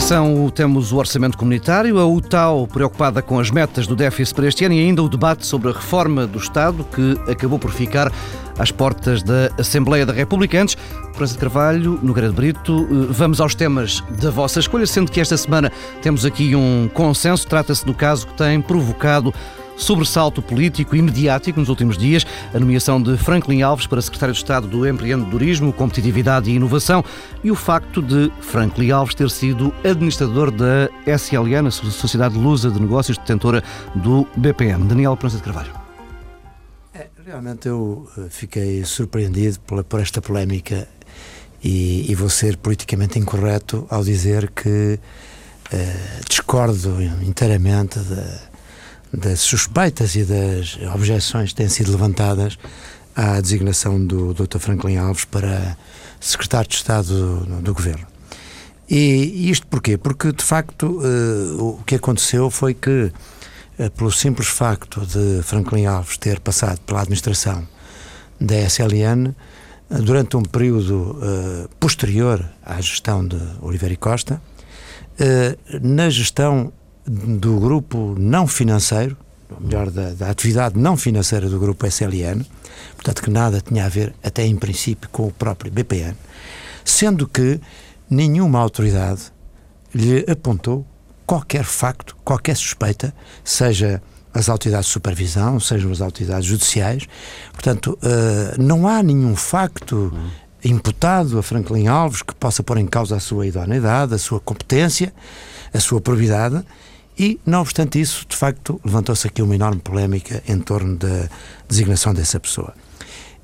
edição temos o orçamento comunitário, a UTAU preocupada com as metas do déficit para este ano e ainda o debate sobre a reforma do Estado que acabou por ficar às portas da Assembleia da República. Antes, França de Carvalho, Nogueira de Brito, eh, vamos aos temas da vossa escolha, sendo que esta semana temos aqui um consenso. Trata-se do caso que tem provocado sobressalto político e mediático nos últimos dias, a nomeação de Franklin Alves para secretário de Estado do Empreendedorismo, Competitividade e Inovação e o facto de Franklin Alves ter sido administrador da SLN, a Sociedade Lusa de Negócios, detentora do BPM. Daniel Prança de Carvalho. É, realmente eu eh, fiquei surpreendido por, por esta polémica e, e, vou ser politicamente incorreto ao dizer que uh, discordo inteiramente da das suspeitas e das objeções que têm sido levantadas à designação do Dr. Franklin Alves para secretário de Estado do, do Governo. E isto porquê? Porque, de facto, uh, o que aconteceu foi que, uh, pelo simples facto de Franklin Alves ter passado pela administração da SLN, uh, durante um período posterior à gestão de Oliveira e Costa, na gestão do grupo não financeiro, ou melhor, da, da, atividade não financeira do grupo SLN, portanto que nada tinha a ver, até em princípio, com o próprio BPN, sendo que nenhuma autoridade lhe apontou qualquer facto, qualquer suspeita, seja as autoridades de supervisão, sejam as autoridades judiciais. Portanto, uh, não há nenhum facto imputado a Franklin Alves que possa pôr em causa a sua idoneidade, a sua competência, a sua probidade e, não obstante isso, de facto, levantou-se aqui uma enorme polémica em torno da designação dessa pessoa.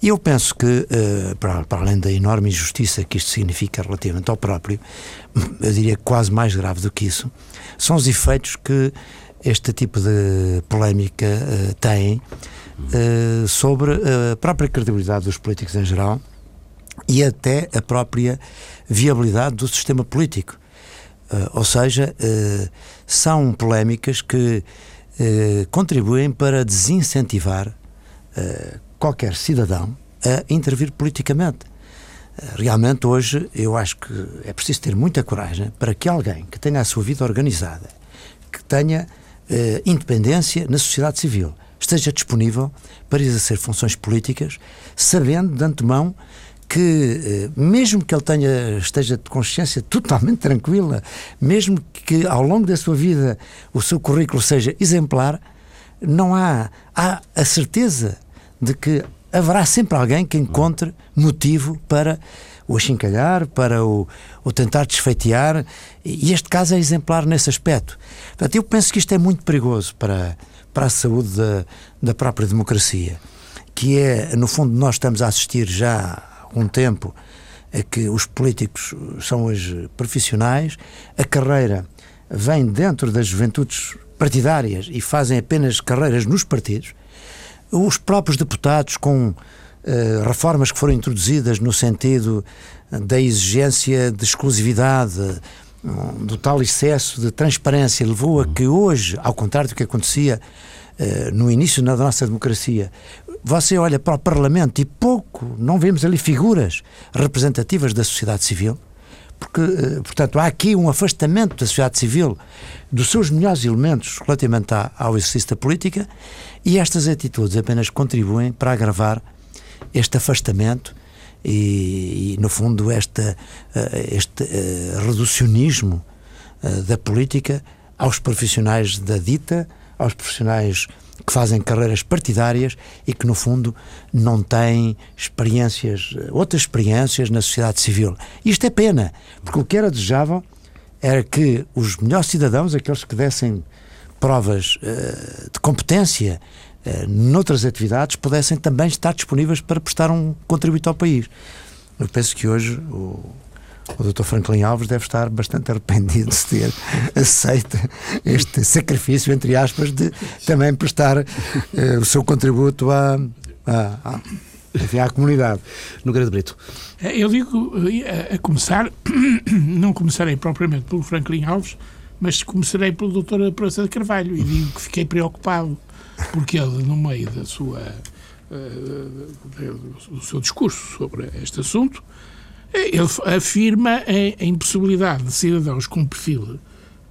E eu penso que, uh, para, além da enorme injustiça que isto significa relativamente ao próprio, eu diria quase mais grave do que isso, são os efeitos que este tipo de polémica uh, tem uh, sobre a própria credibilidade dos políticos em geral e até a própria viabilidade do sistema político. Uh, ou seja, uh, são polémicas que uh, contribuem para desincentivar qualquer cidadão a intervir politicamente. realmente, hoje, eu acho que é preciso ter muita coragem para que alguém que tenha a sua vida organizada, que tenha independência na sociedade civil, esteja disponível para exercer funções políticas, sabendo de antemão que, eh, mesmo que ele tenha, esteja de consciência totalmente tranquila, mesmo que ao longo da sua vida o seu currículo seja exemplar, não há, há a certeza de que haverá sempre alguém que encontre motivo para o achincalhar, para o, o tentar desfeitear, e este caso é exemplar nesse aspecto. Portanto, eu penso que isto é muito perigoso para, para a saúde da, da própria democracia, que é, no fundo, nós estamos a assistir já algum tempo é que os políticos são hoje profissionais, a carreira vem dentro das juventudes partidárias e fazem apenas carreiras nos partidos, os próprios deputados com uh, reformas que foram introduzidas no sentido da exigência de exclusividade, do tal excesso de transparência, levou a que hoje, ao contrário do que acontecia no início da nossa democracia, você olha para o Parlamento e pouco, não vemos ali figuras representativas da sociedade civil, porque, eh, portanto, há aqui um afastamento da sociedade civil dos seus melhores elementos relativamente ao exercício da política e estas atitudes apenas contribuem para agravar este afastamento e, e no fundo, eh, este uh, reducionismo da política aos profissionais da dita, aos profissionais que fazem carreiras partidárias e que, no fundo, não têm experiências, outras experiências na sociedade civil. Isto é pena, porque o que era desejável era que os melhores cidadãos, aqueles que dessem provas uh, de competência uh, noutras atividades, pudessem também estar disponíveis para prestar um contributo ao país. Eu penso que hoje o, o Dr. Franklin Alves deve estar bastante arrependido de ter aceito este sacrifício, entre aspas, de também prestar uh, o seu contributo à, à, à, à comunidade. No Grande Brito. Eh, eu digo, eh, a começar, não começarei propriamente pelo Franklin Alves, mas começarei pelo Dr. Praça de Carvalho e digo que fiquei preocupado porque ele, no meio da sua, do seu discurso sobre este assunto, Ele afirma a impossibilidade de cidadãos com um perfil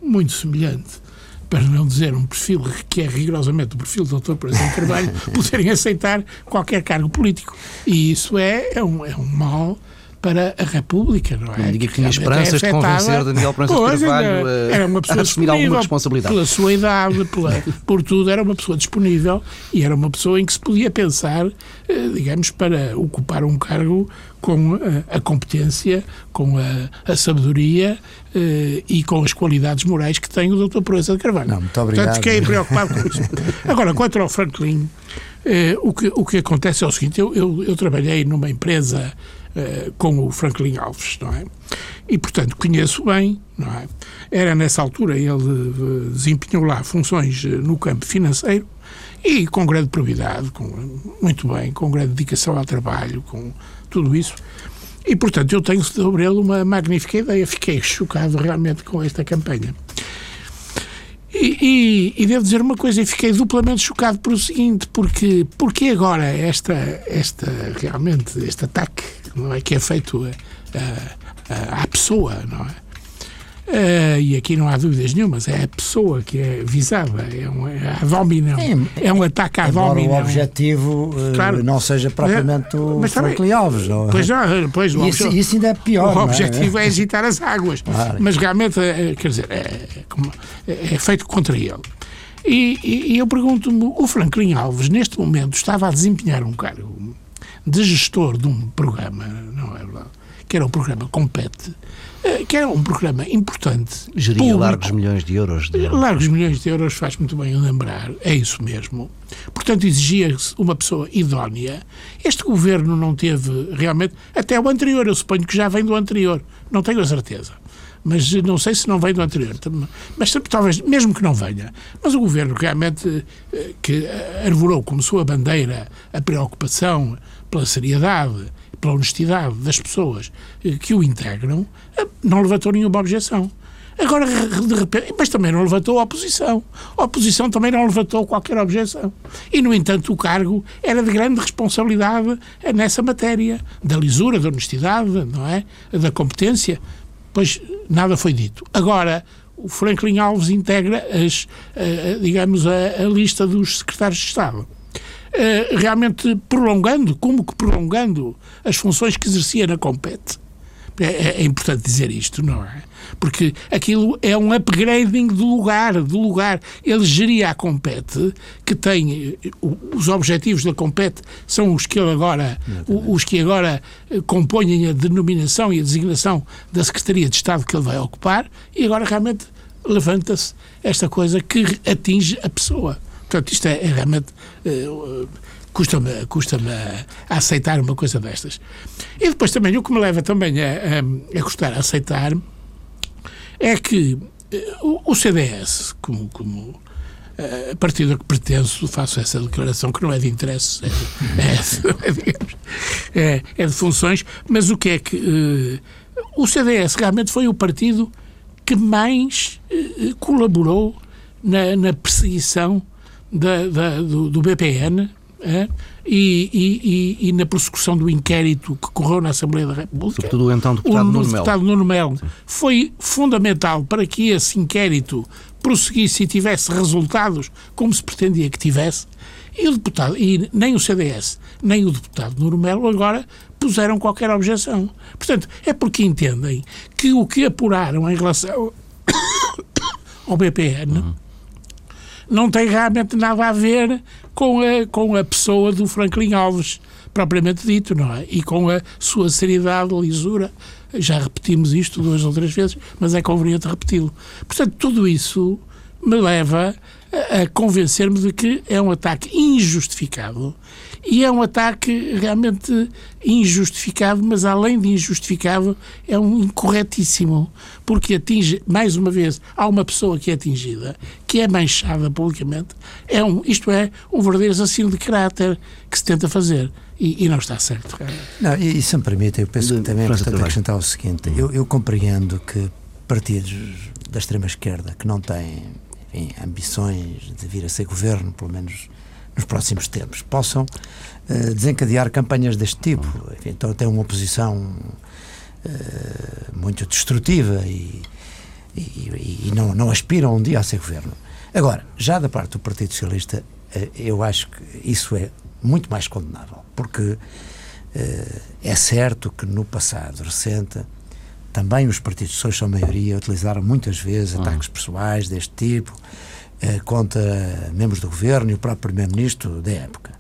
muito semelhante para não dizer um perfil que é rigorosamente o perfil do Dr. Presidente Carvalho, poderem aceitar qualquer cargo político. E isso é, é, um, é um mal para a República, não é? Diga que tinha esperanças de convencer Daniel Proença de Carvalho era uma pessoa a assumir alguma responsabilidade. Pela sua idade, pela, por tudo, era uma pessoa disponível e era uma pessoa em que se podia pensar, eh, digamos, para ocupar um cargo com a, a competência, com a, a sabedoria e com as qualidades morais que tem o Dr. Proença de Carvalho. Não, muito obrigado. Portanto, fiquei preocupado com isso. Agora, quanto ao Franklin, o, que, o que acontece é o seguinte, eu, eu, eu trabalhei numa empresa uh, com o Franklin Alves, não é? E, portanto, conheço bem, não é? Era nessa altura, ele desempenhou lá funções no campo financeiro e com grande probidade, com, muito bem, com grande dedicação ao trabalho, com tudo isso. E, portanto, eu tenho sobre ele uma magnífica ideia. Fiquei chocado realmente com esta campanha. E, e, e, devo dizer uma coisa, e fiquei duplamente chocado por o seguinte, porque, porque agora esta, esta, realmente, este ataque não é, que é feito a, a, à pessoa, não é? Uh, e aqui não há dúvidas nenhumas, é a pessoa que é visada, é um, é a domina, é, é um ataque à o objetivo uh, claro, não seja propriamente o Franklin Alves. Não, é? pois, não, pois isso, isso ainda é pior. O objetivo é? é? agitar as águas, claro. mas realmente, eh, quer dizer, é, é feito contra ele. E, e, e eu pergunto-me, o Franklin Alves, neste momento, estava a desempenhar um cargo de gestor de um programa, não é verdade? Que era o programa Compete, eh, que era um programa importante. Geria público. largos milhões de euros. De... Largos milhões de euros, faz muito bem lembrar, é isso mesmo. Portanto, exigia-se uma pessoa idónea. Este governo não teve realmente, até o anterior, eu suponho que já vem do anterior, não tenho a certeza. Mas não sei se não vem do anterior. Mas talvez, mesmo que não venha. Mas o governo realmente eh, que arvorou como sua bandeira a preocupação pela seriedade pela honestidade das pessoas que o integram, não levantou nenhuma objeção. Agora, de repente, mas também não levantou a oposição. A oposição também não levantou qualquer objeção. E, no entanto, o cargo era de grande responsabilidade nessa matéria, da lisura, da honestidade, não é? Da competência. Pois nada foi dito. Agora, o Franklin Alves integra, as, digamos, a, a lista dos secretários de Estado. Eh, realmente prolongando, como que prolongando as funções que exercia na Compete. É, é, é, importante dizer isto, não é? Porque aquilo é um upgrading do lugar, do lugar. Ele geria a Compete, que tem eh, os objetivos da Compete são os que ele agora, os que agora eh, compõem a denominação e a designação da Secretaria de Estado que ele vai ocupar, e agora realmente levanta-se esta coisa que atinge a pessoa. Portanto, isto é, é realmente. Uh, custa-me custa a aceitar uma coisa destas. E depois também, o que me leva também a, a, a gostar a aceitar é que uh, o, CDS, como, como a partido a que pertenço, faço essa declaração que não é de interesse, é, é, é, é de funções, mas o que é que. O CDS realmente foi o partido que mais colaborou na, na perseguição da, da, do, do, BPN é? e, e, e, na prossecução do inquérito que correu na Assembleia da República. Sobretudo então o deputado, o, Nuno, deputado Melo. Nuno Melo. Foi fundamental para que esse inquérito prosseguisse e tivesse resultados como se pretendia que tivesse. E o deputado, e nem o CDS, nem o deputado Nuno Melo agora puseram qualquer objeção. Portanto, é porque entendem que o que apuraram em relação ao BPN uhum não tem realmente nada a ver com a, com a pessoa do Franklin Alves, propriamente dito, não é? E com a sua seriedade, lisura. Já repetimos isto duas ou três vezes, mas é conveniente repeti-lo. Portanto, tudo isso me leva a, a convencer-me de que é um ataque injustificado e é um ataque realmente injustificado, mas além de injustificado, é um incorretíssimo, porque atinge, mais uma vez, há uma pessoa que é atingida, que é manchada publicamente, é um, isto é, um verdadeiro assassino de caráter que se tenta fazer. E, e não está certo. Não, e, e se me permite, eu penso que também é importante acrescentar o seguinte: eu, eu compreendo que partidos da extrema-esquerda que não têm enfim, ambições de vir a ser governo, pelo menos nos próximos tempos, possam uh, desencadear campanhas deste tipo. Enfim, então tem uma oposição uh, muito destrutiva e, e, e, não, não aspiram um dia a ser governo. Agora, já da parte do Partido Socialista, uh, eu acho que isso é muito mais condenável, porque é certo que no passado recente também os partidos de são maioria utilizaram muitas vezes ataques pessoais deste tipo contra membros do governo e o próprio primeiro-ministro da época.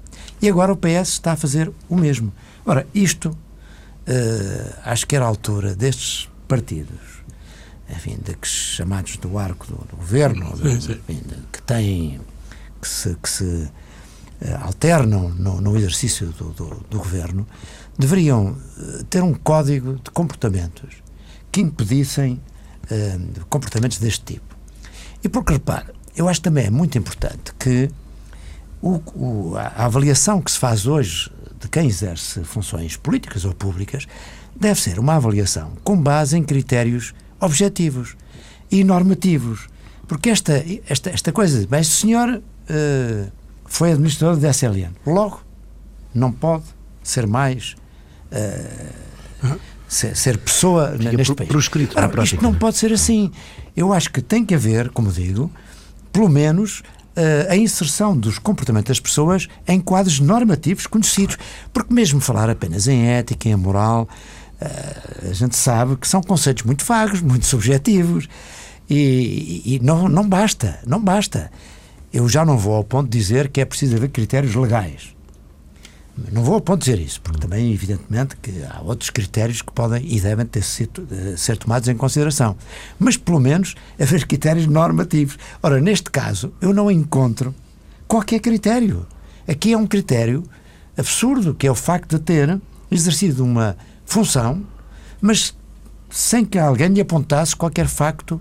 E agora o PS está a fazer o mesmo. Ora, isto uh, acho que era a altura destes partidos, enfim, de que chamados do arco do, do governo, de, enfim, de, que têm, que se, que se uh, alternam no, no exercício do, do, do, governo, deveriam uh, ter um código de comportamentos que impedissem comportamentos deste tipo. E porque, repare, eu acho também é muito importante que o, o, a avaliação que se faz hoje de quem exerce funções políticas ou públicas deve ser uma avaliação com base em critérios objetivos e normativos. Porque esta, esta, esta coisa de, bem, este senhor uh, foi administrador da SLN, logo não pode ser mais. Uh, ser, ser, pessoa Fica neste pro, país. Proscrito, Ora, isto não pode ser assim. Eu acho que tem que haver, como digo, pelo menos uh, a inserção dos comportamentos das pessoas em quadros normativos conhecidos. Porque, mesmo falar apenas em ética, em moral, uh, a gente sabe que são conceitos muito vagos, muito subjetivos e, e, não, não basta, não basta. Eu já não vou ao ponto de dizer que é preciso haver critérios legais. Não vou ao ponto dizer isso, porque também, evidentemente, que há outros critérios que podem e devem ter sido, eh, ser tomados em consideração. Mas, pelo menos, haver critérios normativos. Ora, neste caso, eu não encontro qualquer critério. Aqui é um critério absurdo, que é o facto de ter exercido uma função, mas sem que alguém lhe apontasse qualquer facto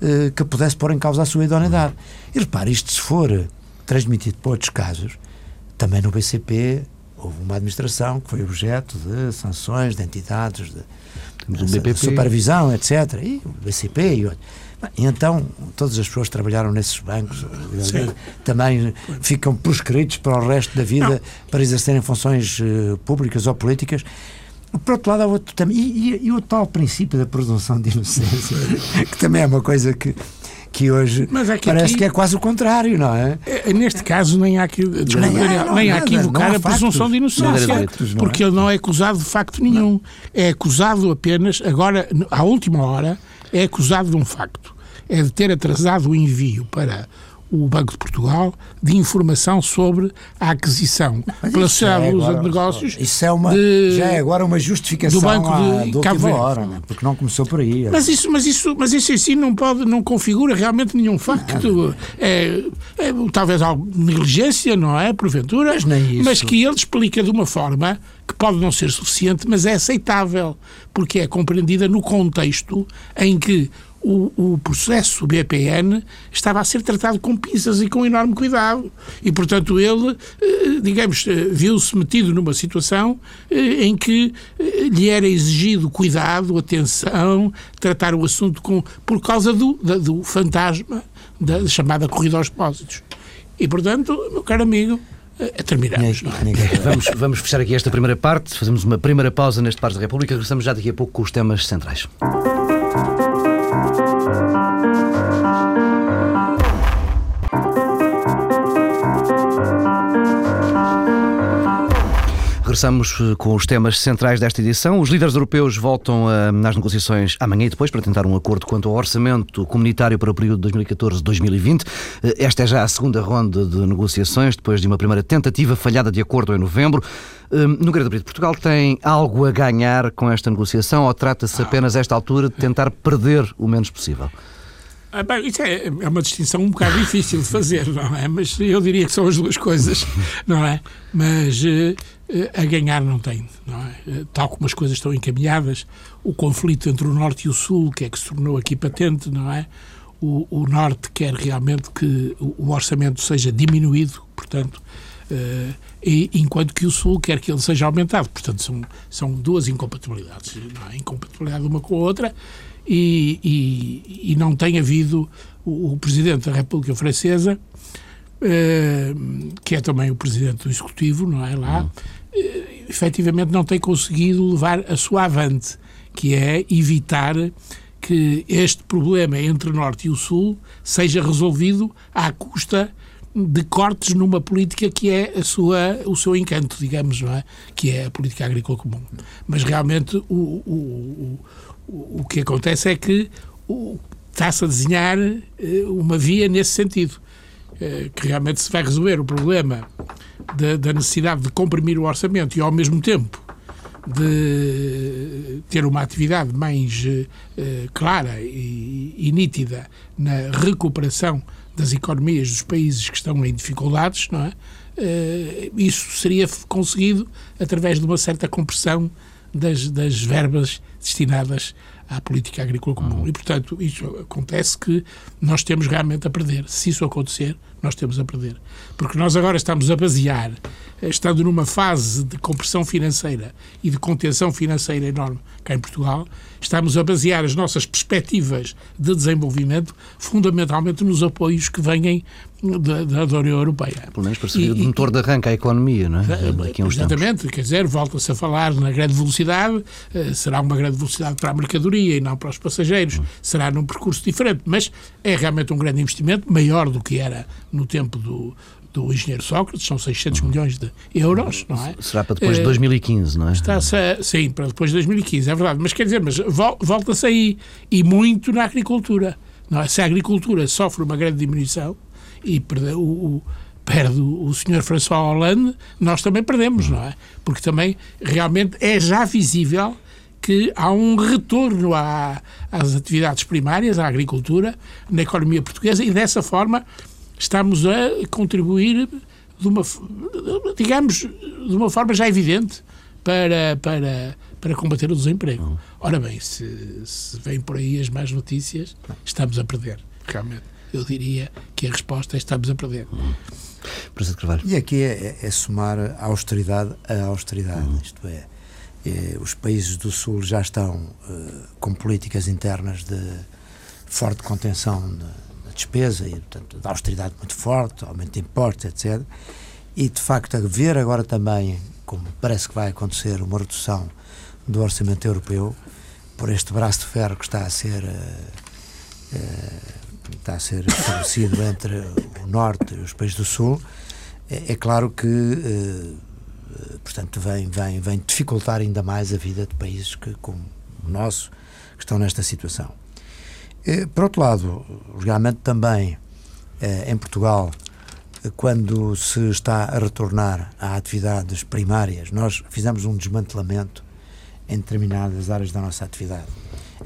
eh, que pudesse pôr em causa a sua idoneidade. E repare, isto se for transmitido para outros casos, também no BCP houve uma administração que foi objeto de sanções de entidades de, de, de supervisão, etc. E o BCP e outros. E então, todas as pessoas que trabalharam nesses bancos Sim. também ficam proscritos para o resto da vida Não. para exercerem funções uh, públicas ou políticas. Por outro lado, há outro também. E, e, e o tal princípio da presunção de inocência, que também é uma coisa que que hoje é que parece aqui, que é quase o contrário, não é? é nem caso nem há que, nem, Daniel, não, nem há que invocar a presunção de inocência, porque ele não é acusado de facto nenhum. É acusado apenas, agora, à última hora, é acusado de um facto. É de ter atrasado o envio para o Banco de Portugal de informação sobre a aquisição Mas pela Sociedade é de Negócios. Isso é uma, de, já é agora uma justificação do Banco de, de Cabo Verde. Hora, né? porque não começou por aí. Mas isso, mas isso, mas isso em si não pode, não configura realmente nenhum facto. É, é, talvez alguma negligência, não é, porventura, mas, nem isso. mas que ele explica de uma forma que pode não ser suficiente, mas é aceitável, porque é compreendida no contexto em que o, o, processo BPN estava a ser tratado com pinças e com enorme cuidado. E, portanto, ele, eh, digamos, eh, viu-se metido numa situação eh, em que lhe era exigido cuidado, atenção, tratar o assunto com, por causa do, do fantasma da chamada corrida aos depósitos. E, portanto, meu caro amigo, terminamos. É? Vamos, vamos fechar aqui esta primeira parte, fazemos uma primeira pausa neste Pares da República, regressamos já daqui a pouco com os temas centrais. Regressamos eh, com os temas centrais desta edição. Os líderes europeus voltam eh, às negociações amanhã e depois para tentar um acordo quanto ao orçamento comunitário para o período 2014-2020. Eh, esta é já a segunda ronda de negociações, depois de uma primeira tentativa falhada de acordo em novembro. Nogueira de Brito, Portugal tem algo a ganhar com esta negociação ou trata-se apenas, a esta altura, de tentar perder o menos possível? Ah, bem, isso é, é, uma distinção um bocado difícil de fazer, não é? Mas eu diria que são as duas coisas, não é? Mas uh, a ganhar não tem, não é? Uh, tal como as coisas estão encaminhadas, o conflito entre o Norte e o Sul, que é que se tornou aqui patente, não é? O, o Norte quer realmente que o, orçamento seja diminuído, portanto, uh, e, enquanto que o Sul quer que ele seja aumentado. Portanto, são, são duas incompatibilidades, não é? Incompatibilidade uma com a outra e, e, e não tem havido o, o, Presidente da República Francesa, eh, que é também o Presidente do Executivo, não é lá, eh, efetivamente não tem conseguido levar a sua avante. que é evitar que este problema entre o Norte e o Sul seja resolvido à custa de cortes numa política que é a sua, o seu encanto, digamos, não é? Que é a política agrícola comum. Mas realmente o, o, o, que acontece é que está-se a desenhar eh, uma via nesse sentido, eh, que realmente se vai resolver o problema da, da necessidade de comprimir o orçamento e ao mesmo tempo de ter uma atividade mais uh, clara e, nítida na recuperação das economias dos países que estão em dificuldades, não é? Isso seria conseguido através de uma certa compressão das, das verbas destinadas à política agrícola comum. Uhum. E, portanto, isso acontece que nós temos realmente a perder. Se isso acontecer, nós temos a perder. Porque nós agora estamos a basear, estando numa fase de compressão financeira e de contenção financeira enorme cá em Portugal, estamos a basear as nossas perspectivas de desenvolvimento fundamentalmente nos apoios que vêm da, da, União Europeia. Pelo menos para servir de motor de arranque à economia, não é? Exatamente, quer dizer, volta-se a falar na grande velocidade, eh, será uma grande velocidade para a mercadoria e não para os passageiros, hum. será num percurso diferente, mas é realmente um grande investimento, maior do que era no tempo do, do engenheiro Sócrates, são 600 uhum. milhões de euros, não é? Será para depois de 2015, eh, não é? Está sim, para depois de 2015, é verdade. Mas quer dizer, mas volta-se aí, e muito na agricultura. Não é? Se a agricultura sofre uma grande diminuição, e perde, o, o, perde o senhor François Hollande, nós também perdemos, não é? Porque também realmente é já visível que há um retorno à, às atividades primárias, à agricultura, na economia portuguesa e dessa forma estamos a contribuir de uma, digamos, de uma forma já evidente para, para, para combater o desemprego. Ora bem, se, se vêm por aí as más notícias, estamos a perder, realmente eu diria que a resposta é estamos a perder. Uhum. E aqui é, é, é, somar a austeridade à austeridade, uhum. isto é, é, os países do Sul já estão uh, com políticas internas de forte contenção da despesa e, portanto, de austeridade muito forte, aumento de impostos, etc. E, de facto, a ver agora também, como parece que vai acontecer, uma redução do orçamento europeu por este braço de ferro que está a ser uh, uh, está a ser estabelecido entre o Norte e os países do Sul, é, é claro que, eh, portanto, vem, vem, vem dificultar ainda mais a vida de países que, como o nosso, que estão nesta situação. Eh, por outro lado, realmente também eh, em Portugal, quando se está a retornar a atividades primárias, nós fizemos um desmantelamento em determinadas áreas da nossa atividade.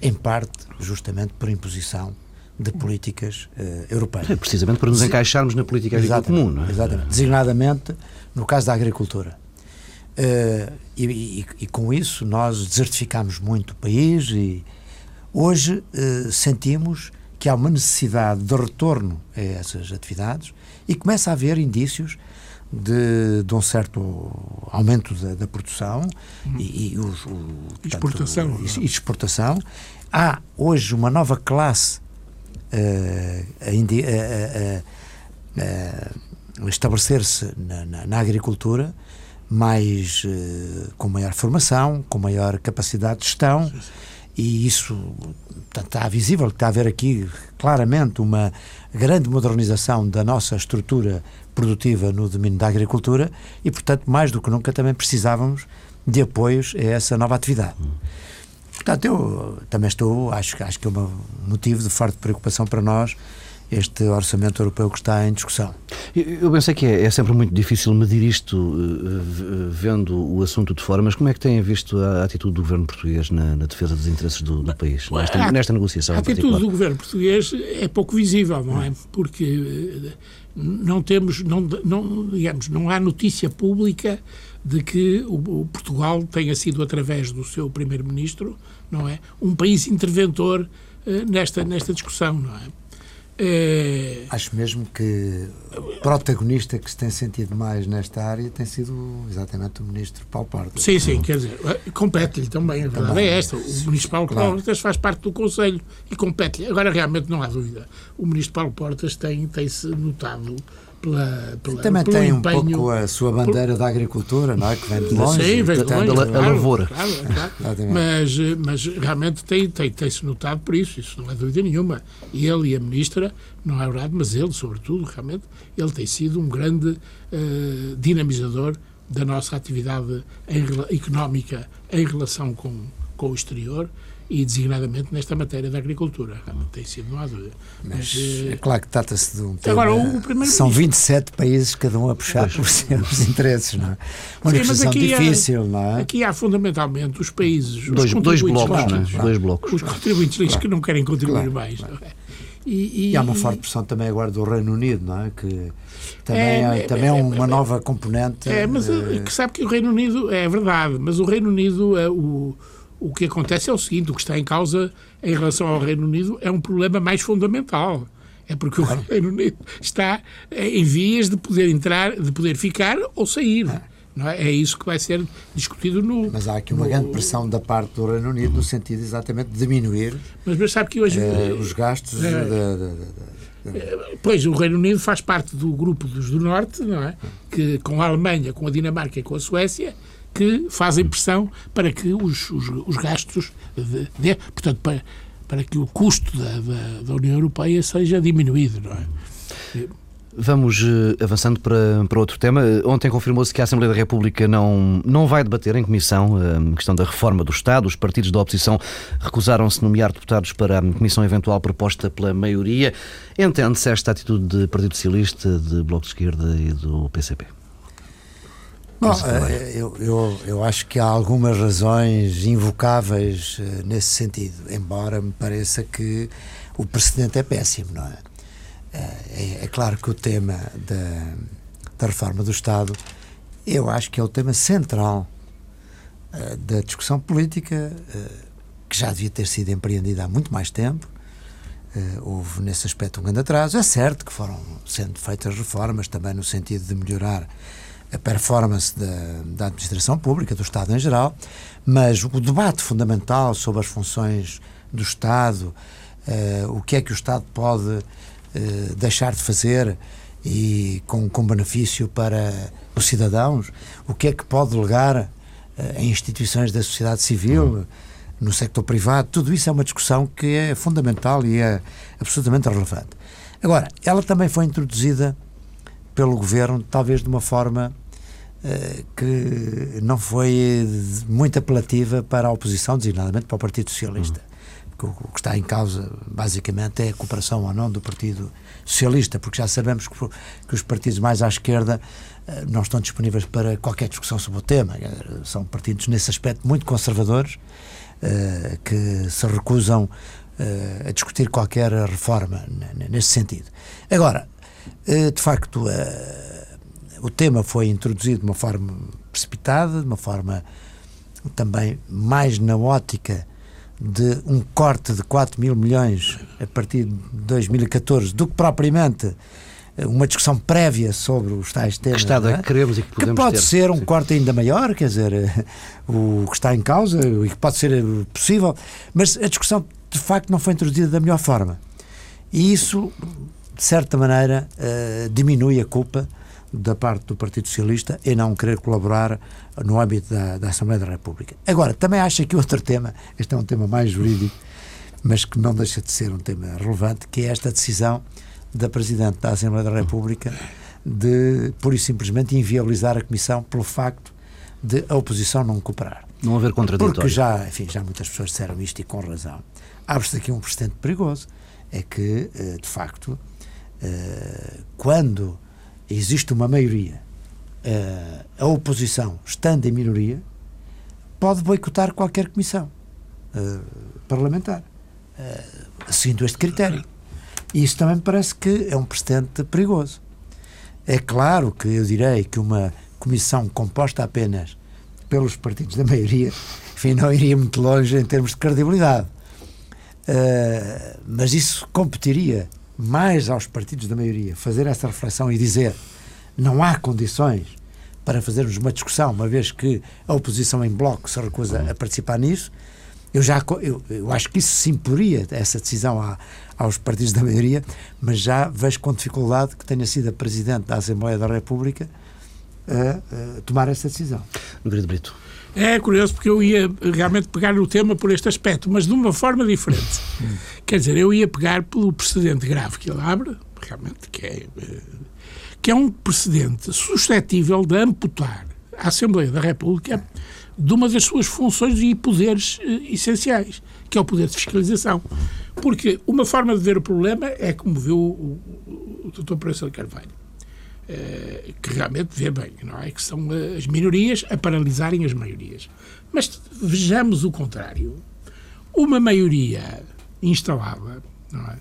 Em parte, justamente por imposição de políticas uh, europeias. É, precisamente para nos encaixarmos na política agrícola comum, não é? Exatamente. Designadamente no caso da agricultura. Uh, e, e, e, com isso nós desertificamos muito o país e hoje uh, sentimos que há uma necessidade de retorno a essas atividades e começa a haver indícios de, de um certo aumento da, da produção uhum. e, e os, o, exportação. e, e exportação. Há hoje uma nova classe a, a, a estabelecer-se na, na, na, agricultura mais com maior formação, com maior capacidade de gestão e isso está visível, está a haver aqui claramente uma grande modernização da nossa estrutura produtiva no domínio da agricultura e, portanto, mais do que nunca também precisávamos de apoios a essa nova atividade. Portanto, eu também estou, acho, acho que é um motivo de forte preocupação para nós este orçamento europeu que está em discussão. Eu pensei que é, é sempre muito difícil medir isto uh, vendo o assunto de fora, mas como é que têm visto a atitude do governo português na, na defesa dos interesses do, do país, nesta, a, nesta negociação? A atitude do governo português é pouco visível, não é? Porque eh, não temos, não, não, digamos, não há notícia pública de que o, o Portugal tenha sido, através do seu primeiro-ministro, não é, um país interventor uh, nesta, nesta discussão, não é? É... Acho mesmo que o protagonista que se tem sentido mais nesta área tem sido exatamente o ministro Paulo Portas. Sim, sim, quer dizer, compete-lhe também, a verdade também, é esta. O ministro Paulo claro. Portas faz parte do Conselho e compete-lhe. Agora, realmente, não há dúvida. O ministro Paulo Portas tem, tem-se notado pela, pela Também pelo tem um empenho, pouco a sua bandeira por... da agricultura, não é? Que vem de longe. Sim, vem de longe. A, a lavoura. Claro, claro. mas, mas realmente tem-se tem, tem notado por isso, isso não é dúvida nenhuma. E ele e a Ministra, não é verdade, mas ele, sobretudo, realmente, ele tem sido um grande uh, dinamizador da nossa atividade em, económica em relação com, com o exterior e designadamente nesta matéria da agricultura. Tem sido, não há dúvida. Mas, Mas é eh, claro que trata-se de um tema. Agora, o primeiro são 27 países, cada um a puxar por seus interesses, não é? Uma Sim, negociação difícil, há, não é? Aqui há fundamentalmente os países. Dois, os dois blocos, claro, não é? Dois blocos. Os contribuintes claro. que não querem contribuir claro, mais. Claro. E, e, e, há uma forte pressão também agora do Reino Unido, não é? Que também é, é também é, uma é, nova componente. É, mas é, sabe que o Reino Unido é verdade, mas o Reino Unido é o o que acontece é o seguinte: o que está em causa em relação ao Reino Unido é um problema mais fundamental. É porque o Reino Unido está em vias de poder entrar, de poder ficar ou sair. Não é? é isso que vai ser discutido no. Mas há aqui uma no, grande pressão da parte do Reino Unido no sentido exatamente de diminuir mas, mas sabe que hoje, eh, os gastos. É, pois, o Reino Unido faz parte do grupo dos do Norte, não é? Que com a Alemanha, com a Dinamarca e com a Suécia que fazem pressão para que os, os, os gastos, de, de, portanto, para, para que o custo da, da, da, União Europeia seja diminuído, não é? Vamos uh, avançando para, para outro tema. Ontem confirmou-se que a Assembleia da República não, não vai debater em comissão uh, a questão da reforma do Estado. Os partidos da oposição recusaram-se nomear deputados para a comissão eventual proposta pela maioria. Entende-se esta atitude do Partido Socialista, de Bloco de Esquerda e do PCP? Bom, eh, eu, eu, eu acho que há algumas razões invocáveis eh, nesse sentido, embora me pareça que o precedente é péssimo, não é? Eh, é, é claro que o tema da, da reforma do Estado, eu acho que é o tema central da discussão política, que já devia ter sido empreendida há muito mais tempo. houve nesse aspecto um grande atraso. É certo que foram sendo feitas reformas também no sentido de melhorar a performance da, da administração pública, do Estado em geral, mas o debate fundamental sobre as funções do Estado, uh, o que é que o Estado pode uh, deixar de fazer e com, com benefício para os cidadãos, o que é que pode legar uh, em instituições da sociedade civil, no sector privado, tudo isso é uma discussão que é fundamental e é absolutamente relevante. Agora, ela também foi introduzida pelo governo, talvez de uma forma que não foi muito apelativa para a oposição, designadamente para o Partido Socialista. Uhum. O que está em causa, basicamente, é a cooperação ou não do Partido Socialista, porque já sabemos que, que os partidos mais à esquerda uh, não estão disponíveis para qualquer discussão sobre o tema. São partidos, nesse aspecto, muito conservadores, que se recusam a discutir qualquer reforma nesse sentido. Agora, eh, de facto, eh, o tema foi introduzido de uma forma precipitada, de uma forma também mais na ótica de um corte de 4 mil milhões a partir de 2014 do que propriamente eh, uma discussão prévia sobre os tais temas. Que Estado é que queremos e que podemos Que pode ter. ser um corte ainda maior, quer dizer, o que está em causa e que pode ser possível, mas a discussão de facto não foi introduzida da melhor forma. E isso de certa maneira, diminui a culpa da parte do Partido Socialista em não querer colaborar no âmbito da, da, Assembleia da República. Agora, também acho que outro tema, este é um tema mais jurídico, mas que não deixa de ser um tema relevante, que é esta decisão da Presidente da Assembleia da República de, pura e simplesmente, inviabilizar a Comissão pelo facto de a oposição não cooperar. Não haver contraditório. Porque já, enfim, já muitas pessoas disseram isto e com razão. Abre-se aqui um precedente perigoso, é que, eh, de facto, eh, quando existe uma maioria, uh, a oposição, estando em minoria, pode boicotar qualquer comissão uh, parlamentar, seguindo este critério. E isso também me parece que é um precedente perigoso. É claro que eu direi que uma comissão composta apenas pelos partidos da maioria, enfim, não iria muito longe em termos de credibilidade. Uh, mas isso competiria mais aos partidos da maioria fazer essa reflexão e dizer não há condições para fazermos uma discussão, uma vez que a oposição em bloco se recusa a participar nisso, Eu já eu, eu acho que isso se imporia, essa decisão à, aos partidos da maioria, mas já vejo com dificuldade que tenha sido a Presidente da Assembleia da República a, a tomar essa decisão. Brito. É curioso porque eu ia realmente pegar no tema por este aspecto, mas de uma forma diferente. Quer dizer, eu ia pegar pelo precedente grave que ele abre, realmente, que é, eh, que é um precedente suscetível de amputar a Assembleia da República de uma das suas funções e poderes eh, essenciais, que é o poder de fiscalização. Porque uma forma de ver o problema é como viu o, o, o Dr. De Carvalho, que realmente vê bem, não é? Que são as minorias a paralisarem as maiorias. Mas vejamos o contrário. Uma maioria instalada, não é?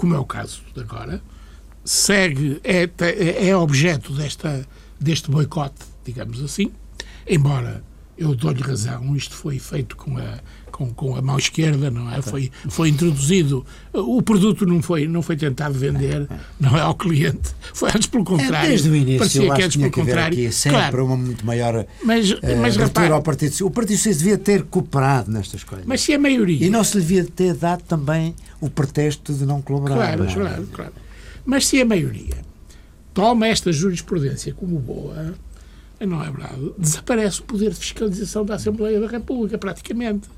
como é o caso de agora, segue, é, é objeto desta, deste boicote, digamos assim, embora eu dou-lhe razão, isto foi feito com a, com, com a mão esquerda, não é? Foi, foi introduzido, o produto não foi, não foi tentado vender, não é ao cliente, foi antes pelo contrário. É, desde o início, parecia eu que antes pelo contrário. Aqui sempre claro. uma muito maior mas, uh, mas, repare, ao Partido O Partido Socialista devia ter cooperado nestas coisas. Mas se a maioria... E não se devia ter dado também o pretexto de não colaborar. Claro, não. claro, claro. Mas se a maioria toma esta jurisprudência como boa não é verdade, desaparece o poder de fiscalização da Assembleia da República, praticamente.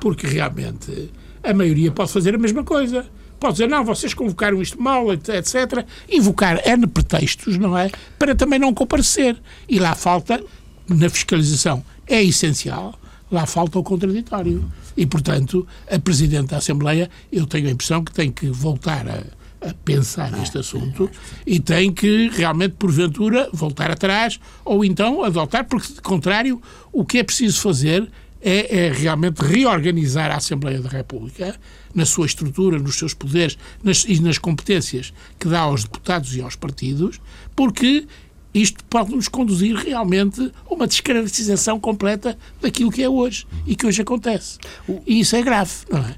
Porque realmente a maioria pode fazer a mesma coisa. Pode dizer, não, vocês convocaram isto mal, etc. Invocar N pretextos, não é? Para também não comparecer. E lá falta, na fiscalização, é essencial, lá falta o contraditório. E, portanto, a Presidente da Assembleia, eu tenho a impressão que tem que voltar a a pensar neste assunto e tem que realmente, porventura, voltar atrás ou então adotar, porque, de contrário, o que é preciso fazer é, é, realmente reorganizar a Assembleia da República na sua estrutura, nos seus poderes nas, e nas competências que dá aos deputados e aos partidos, porque isto pode nos conduzir realmente a uma descaracterização completa daquilo que é hoje e que hoje acontece. E isso é grave, não é?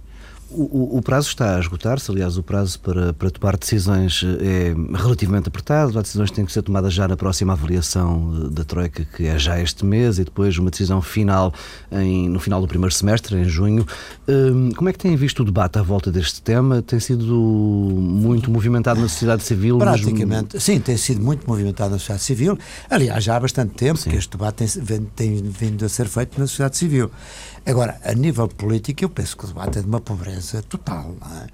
O, o, prazo está a esgotar-se, aliás, o prazo para, para tomar decisões eh, é relativamente apertado. As decisões têm que ser tomadas já na próxima avaliação da Troika, que é já este mês, e depois uma decisão final em, no final do primeiro semestre, em junho. Hum, como é que têm visto o debate à volta deste tema? Tem sido muito movimentado na sociedade civil? Praticamente, mas... sim, tem sido muito movimentado na sociedade civil. Aliás, já há bastante tempo sim. que este debate tem, tem vindo a ser feito na sociedade civil. Agora, a nível político, eu penso que o debate é de uma pobreza total, é?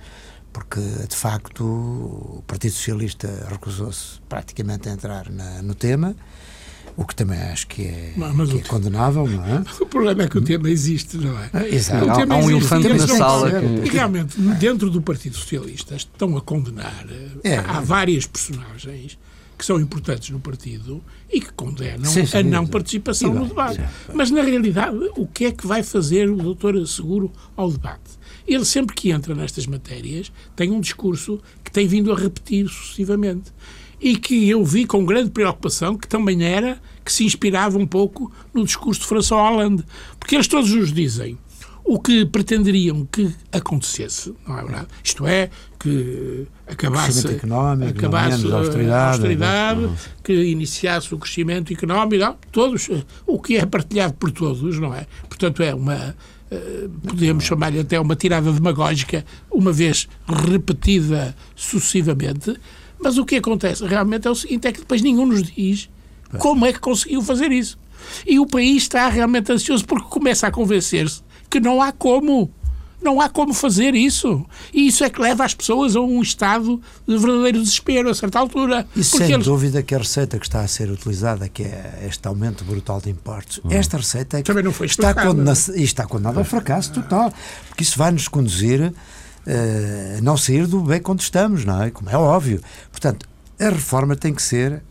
porque de facto o Partido Socialista recusou-se praticamente a entrar na, no tema. O que também acho que é, mas, que é condenável, não é? O problema é que o tema existe, não é? Exato. O tema há, há um elefante na sala. Que... E realmente, dentro do Partido Socialista, estão a condenar. É, há é. várias personagens que são importantes no partido e que condenam sim, sim, a não participação no debate. Mas, na realidade, o que é que vai fazer o doutor Seguro ao debate? Ele, sempre que entra nestas matérias, tem um discurso que tem vindo a repetir sucessivamente e que eu vi com grande preocupação, que também era, que se inspirava um pouco no discurso de François Hollande. Porque eles todos nos dizem o que pretenderiam que acontecesse, não é verdade? Isto é, que acabasse, acabasse a austeridade, austeridade né? que iniciasse o crescimento económico, não, todos, o que é partilhado por todos, não é? Portanto, é uma, eh, podemos chamar-lhe até uma tirada demagógica, uma vez repetida sucessivamente, mas o que acontece realmente é o seguinte, é que depois nenhum nos diz como é que conseguiu fazer isso. E o país está realmente ansioso porque começa a convencer-se que não há como. Não há como fazer isso. E isso é que leva as pessoas a um estado de verdadeiro desespero a certa altura. E sem eles... dúvida que a receita que está a ser utilizada, que é este aumento brutal de impostos, hum. esta receita é que Também não foi está, condena está condenada ao fracasso total. Porque isso vai nos conduzir uh, a não sair do bem onde estamos, não é? Como é óbvio. Portanto, a reforma tem que ser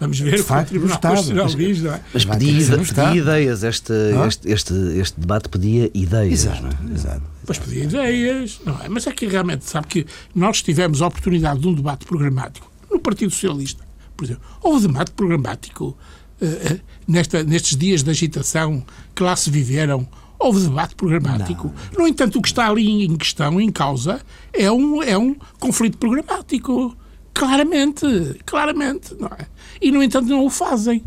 Vamos ver de o facto, que o Tribunal Constitucional diz, não é? Mas pedia, pedia ideias, este, ah? este, este, este, debate pedia ideias. Exato, não é? exato. Pois pedia ideias, não é? Mas é que realmente, sabe que nós tivemos a oportunidade de um debate programático no Partido Socialista, por exemplo. Houve debate programático uh, nesta, nestes dias de agitação que lá se viveram houve debate programático. Não. No entanto, o que está ali em questão, em causa, é um, é um conflito programático. Claramente, claramente, não é? E, no entanto, não o fazem.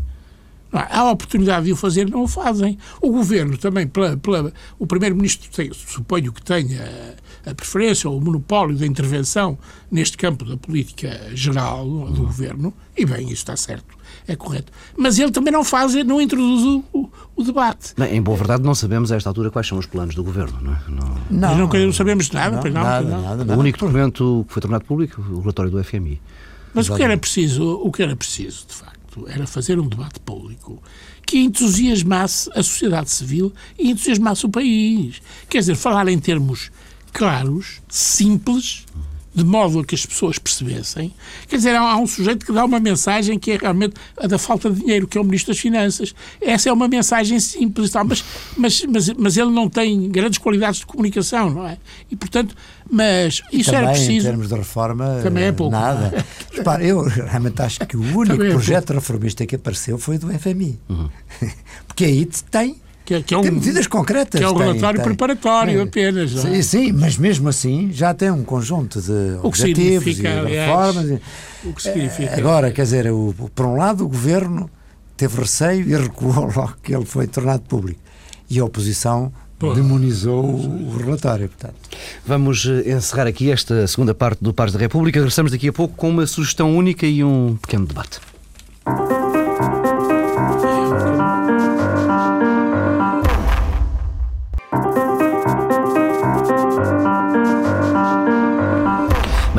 Há a oportunidade de o fazer, não o fazem. O governo também, pela, pela o primeiro-ministro, suponho que tenha a preferência ou o monopólio da intervenção neste campo da política geral do governo, e bem, isso está certo, é correto. Mas ele também não faz, não introduz o, o, o debate. em boa verdade, não sabemos a esta altura quais são os planos do governo, não é? Não, não, não, não sabemos nada, não, não, nada, não. Nada, nada, O único documento que foi tornado público, o relatório do FMI. Mas o que era preciso, o que era preciso, de facto, era fazer um debate público que entusiasmasse a sociedade civil e entusiasmasse o país. Quer dizer, falar em termos claros, simples, de modo a que as pessoas percebessem. Quer dizer, há, um sujeito que dá uma mensagem que é realmente a da falta de dinheiro, que é o Ministro das Finanças. Essa é uma mensagem simples, tal, mas, mas, mas, mas ele não tem grandes qualidades de comunicação, não é? E, portanto, mas isso também, era preciso. em termos de reforma, também é pouco. nada. Repara, eu realmente acho que o único é projeto pouco. reformista que apareceu foi do FMI. Uhum. Porque aí tem que, é, que é um, tem medidas concretas. Que é um relatório tem, preparatório tem. apenas. Sim, sim, mas mesmo assim já tem um conjunto de o objetivos e aliás, reformas. O que significa. Agora, quer dizer, o, por um lado, o governo teve receio e recuou logo que ele foi tornado público. E a oposição demonizou o relatório. Portanto. Vamos eh, encerrar aqui esta segunda parte do Pares da República. Regressamos daqui a pouco com uma sugestão única e um pequeno debate.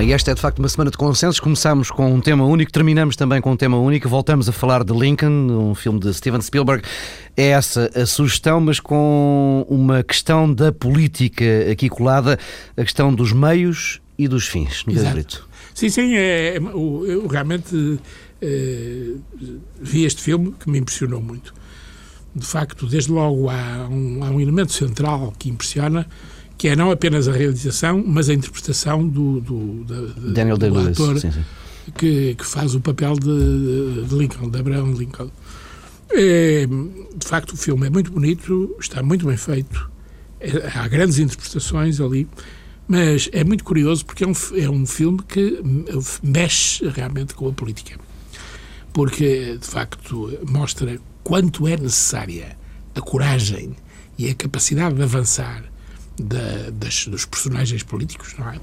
E esta é de facto uma semana de consensos. Começámos com um tema único, terminamos também com um tema único. Voltamos a falar de Lincoln, um filme de Steven Spielberg. É essa a sugestão, mas com uma questão da política aqui colada, a questão dos meios e dos fins. No Exato. Sim, sim, é, é, eu realmente é, vi este filme que me impressionou muito. De facto, desde logo há um, há um elemento central que impressiona que é não apenas a realização, mas a interpretação do, do, da, Daniel do Day ator sim, sim. Que, que faz o papel de, de Lincoln, de Abraham Lincoln. É, de facto, o filme é muito bonito, está muito bem feito, é, há grandes interpretações ali, mas é muito curioso porque é um, é um filme que mexe realmente com a política. Porque, de facto, mostra quanto é necessária a coragem e a capacidade de avançar da, das, dos personagens políticos, não é?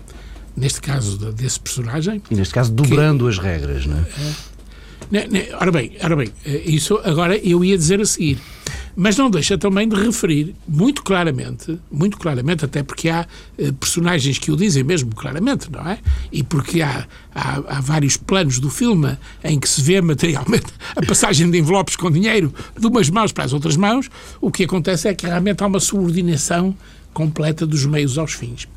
Neste caso, desse personagem. E neste caso, dobrando que, as regras, não é? é ora bem, ora bem, eh, isso agora eu ia dizer a seguir. Mas não deixa também de referir muito claramente, muito claramente, até porque há eh, personagens que o dizem mesmo claramente, não é? E porque há, há, há, vários planos do filme em que se vê materialmente a passagem de envelopes com dinheiro de umas mãos para as outras mãos, o que acontece é que realmente há uma subordinação completa dos meios aos fins.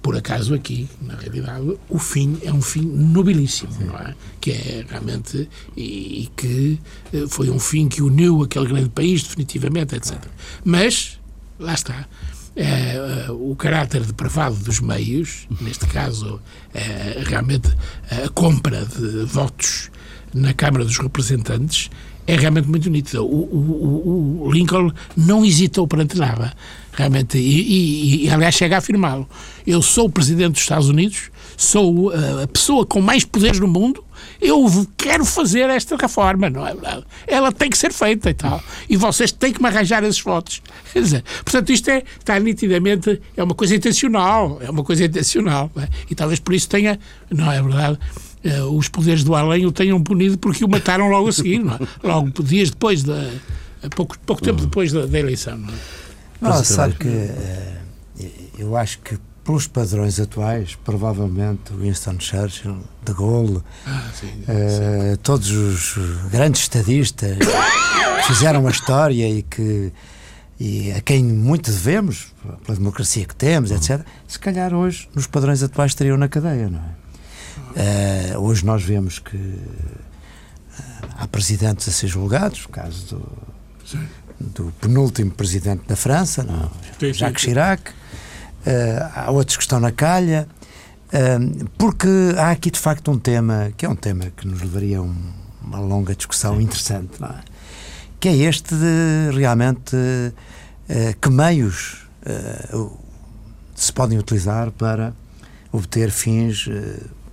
Por acaso aqui, na realidade, o fim é um fim nobilíssimo, Sim. não é? Que é realmente e, e, que eh, foi um fim que uniu aquele grande país definitivamente, etc. Mas lá está. É, o caráter depravado dos meios, neste caso, é, realmente a compra de votos na Câmara dos Representantes, é realmente muito nítido. O, o, o Lincoln não hesitou perante nada realmente, e, e, e aliás chega a afirmá-lo. Eu sou o presidente dos Estados Unidos, sou a, a pessoa com mais poderes no mundo, eu quero fazer esta reforma, não é verdade? Ela tem que ser feita e tal. E vocês têm que me arranjar esses votos. Quer dizer, portanto, isto é, está nitidamente, é uma coisa intencional, é uma coisa intencional. É? E talvez por isso tenha, não é verdade, uh, os poderes do além o tenham punido porque o mataram logo a seguir, é? Logo, dias depois, da, pouco, pouco tempo depois da, da eleição, não é? Não, sabe que uh, eu acho que pelos padrões atuais, provavelmente Winston Churchill, De Gaulle, ah, sim, uh, todos os grandes estadistas que fizeram a história e que e a quem muito devemos, pela democracia que temos, etc., se calhar hoje, nos padrões atuais, estariam na cadeia, não é? Uh, hoje nós vemos que há presidentes a ser julgados, o caso do, Sim do penúltimo presidente da França, não, sim, Jacques sim, Chirac. Uh, há outros que estão na calha, uh, porque há aqui de facto um tema que é um tema que nos levaria a um, uma longa discussão interessante, não é? que é este de realmente uh, que meios se podem utilizar para obter fins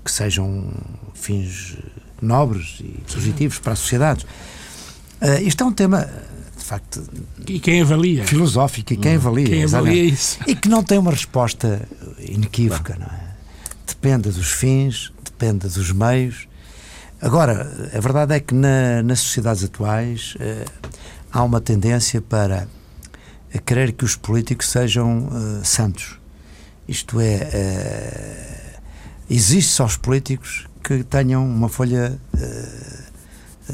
que sejam fins nobres e positivos para a sociedade. Uh, isto é um tema, facto. E quem avalia? Filosófico, e quem hum. avalia. Quem avalia isso. E que não tem uma resposta inequívoca, não, não é? Depende dos fins, depende dos meios. Agora, a verdade é que na, nas sociedades atuais uh, há uma tendência para a querer que os políticos sejam uh, santos. Isto é, uh, existe só os políticos que tenham uma folha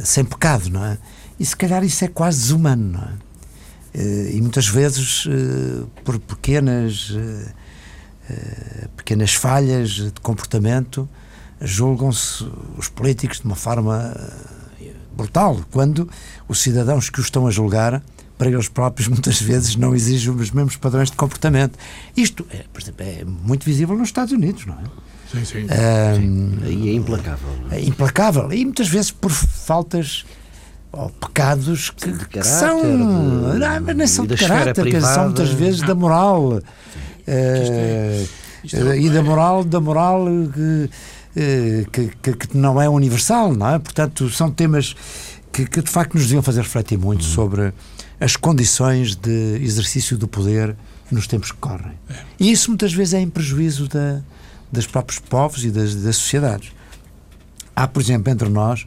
sem pecado, não é? E se calhar isso é quase desumano, não é? e muitas vezes por pequenas pequenas falhas de comportamento julgam-se os políticos de uma forma brutal, quando os cidadãos que os estão a julgar para eles próprios muitas vezes não exigem os mesmos padrões de comportamento. Isto, é, por exemplo, é muito visível nos Estados Unidos, não é? Sim, sim. Um, sim. E é implacável. É? é implacável. E muitas vezes por faltas ou pecados que, de que são. De, não, mas não são de caráter, que são muitas vezes da moral. Uh, é, é e da moral, da moral que, eh, que, que, que, não é universal, não é? Portanto, são temas que, de facto nos deviam fazer refletir muito uhum. sobre as condições de exercício do poder nos tempos que correm. É. E isso muitas vezes é em prejuízo da, dos próprios povos e das, das sociedades. Há, por exemplo, entre nós,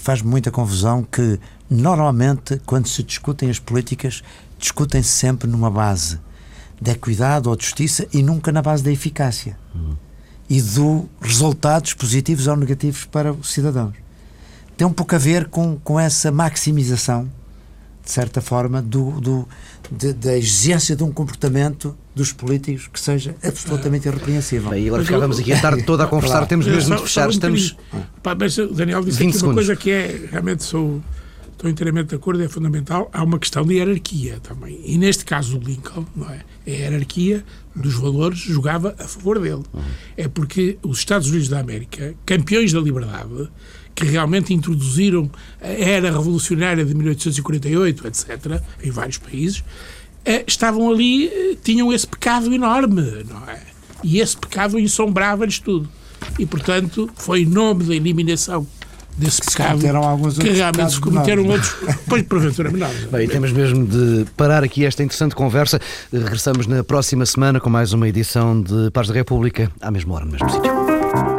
faz muita confusão que normalmente, quando se discutem as políticas, discutem-se sempre numa base de equidade ou de justiça e nunca na base da eficácia uhum. e do resultados positivos ou negativos para os cidadãos. Tem um pouco a ver com, com essa maximização de certa forma, do, do, de, da exigência de um comportamento dos políticos que seja absolutamente irrepreensível. Bem, e agora ficávamos aqui a tarde toda a conversar, claro. temos mesmo de fechar. Estamos... Pá, mas o Daniel disse aqui segundos. uma coisa que é, realmente sou, estou inteiramente de acordo, é fundamental, há uma questão de hierarquia também. E neste caso o Lincoln, não é? A hierarquia dos valores jogava a favor dele. Uhum. É porque os Estados Unidos da América, campeões da liberdade, que realmente introduziram a era revolucionária de 1848, etc., em vários países, eh, estavam ali, eh, tinham esse pecado enorme, não é? E esse pecado ensombrava-lhes tudo. E, portanto, foi em nome da eliminação desse se pecado que realmente se cometeram outros, pois porventura menores. Bem, temos mesmo de parar aqui esta interessante conversa. Regressamos na próxima semana com mais uma edição de Paz da República, à mesma hora, no mesmo sítio.